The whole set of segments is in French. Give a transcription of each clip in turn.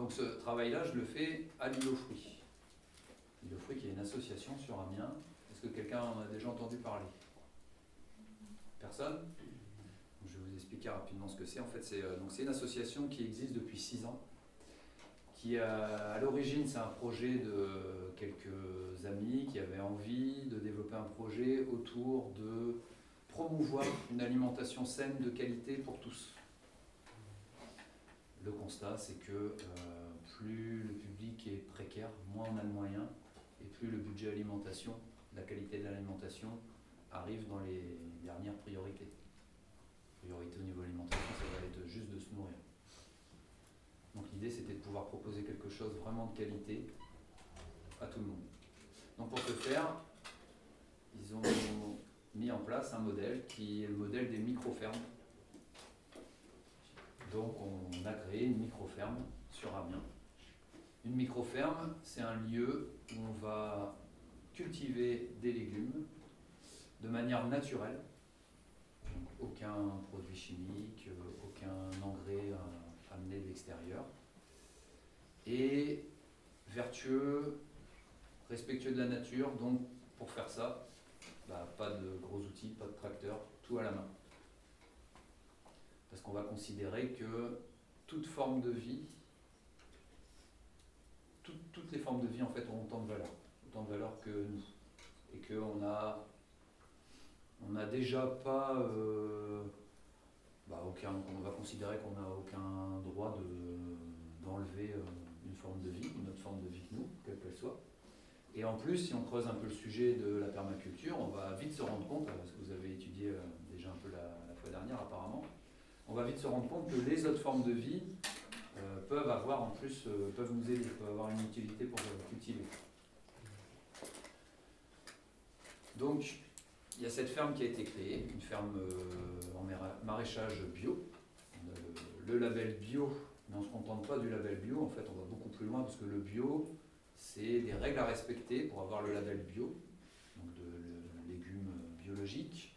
Donc ce travail-là, je le fais à l'île aux fruits. L'île aux fruits qui est une association sur Amiens. Est-ce que quelqu'un en a déjà entendu parler? Personne? Je vais vous expliquer rapidement ce que c'est. En fait, c'est euh, une association qui existe depuis six ans. Qui a, à l'origine, c'est un projet de quelques amis qui avaient envie de développer un projet autour de promouvoir une alimentation saine de qualité pour tous. Le constat, c'est que euh, plus le public est précaire, moins on a de moyens, et plus le budget alimentation, la qualité de l'alimentation arrive dans les dernières priorités. Priorité au niveau alimentation, ça va être juste de se nourrir. Donc l'idée, c'était de pouvoir proposer quelque chose vraiment de qualité à tout le monde. Donc pour ce faire, ils ont mis en place un modèle qui est le modèle des micro-fermes. Donc on a créé une micro-ferme sur Amiens. Une micro-ferme, c'est un lieu où on va cultiver des légumes de manière naturelle. Aucun produit chimique, euh, aucun engrais euh, amené de l'extérieur. Et vertueux, respectueux de la nature. Donc pour faire ça, bah, pas de gros outils, pas de tracteur, tout à la main. Qu'on va considérer que toute forme de vie, toutes les formes de vie en fait ont autant de valeur, autant de valeur que nous. Et qu'on a, on déjà pas, euh, bah, aucun, on va considérer qu'on n'a aucun droit de, d'enlever euh, une forme de vie, une autre forme de vie que nous, quelle qu'elle soit. Et en plus, si on creuse un peu le sujet de la permaculture, on va vite se rendre compte, parce que vous avez étudié euh, déjà un peu la, fois dernière apparemment, on va vite se rendre compte que les autres formes de vie euh, peuvent avoir en plus, euh, peuvent nous aider, peuvent avoir une utilité pour cultiver. Donc, il y a cette ferme qui a été créée, une ferme en maraîchage bio. le label bio, mais on ne se contente pas du label bio, en fait on va beaucoup plus loin parce que le bio, c'est des règles à respecter pour avoir le label bio, donc de, légumes biologiques.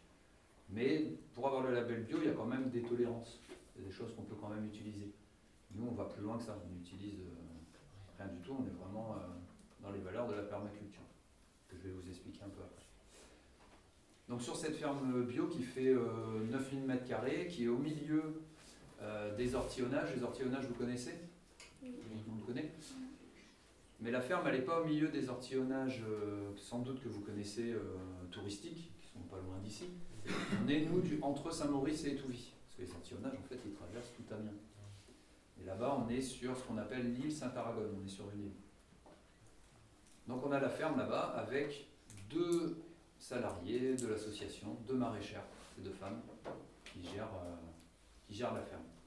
Mais pour avoir le label bio, il y a quand même des tolérances. Il y a des choses qu'on peut quand même utiliser. Nous, on va plus loin que ça. On n'utilise euh, rien du tout. On est vraiment euh, dans les valeurs de la permaculture, que je vais vous expliquer un peu après. Donc sur cette ferme bio qui fait 9000 euh, m2, qui est au milieu des ortillonnages. Les ortillonnages, vous connaissez? Tout le monde connaît? Mais la ferme, elle n'est pas au milieu des ortillonnages, euh, sans doute que vous connaissez, euh, touristiques, pas loin d'ici. On est, nous, entre Saint-Maurice et Étouvie. Parce que les ortillonnages, en fait, ils traversent tout Amiens. Et là-bas, on est sur ce qu'on appelle l'île Saint-Aragon, on est sur une île. Donc on a la ferme là-bas avec deux salariés de l'association, deux maraîchères, ces deux femmes, qui gèrent, euh, qui gèrent la ferme.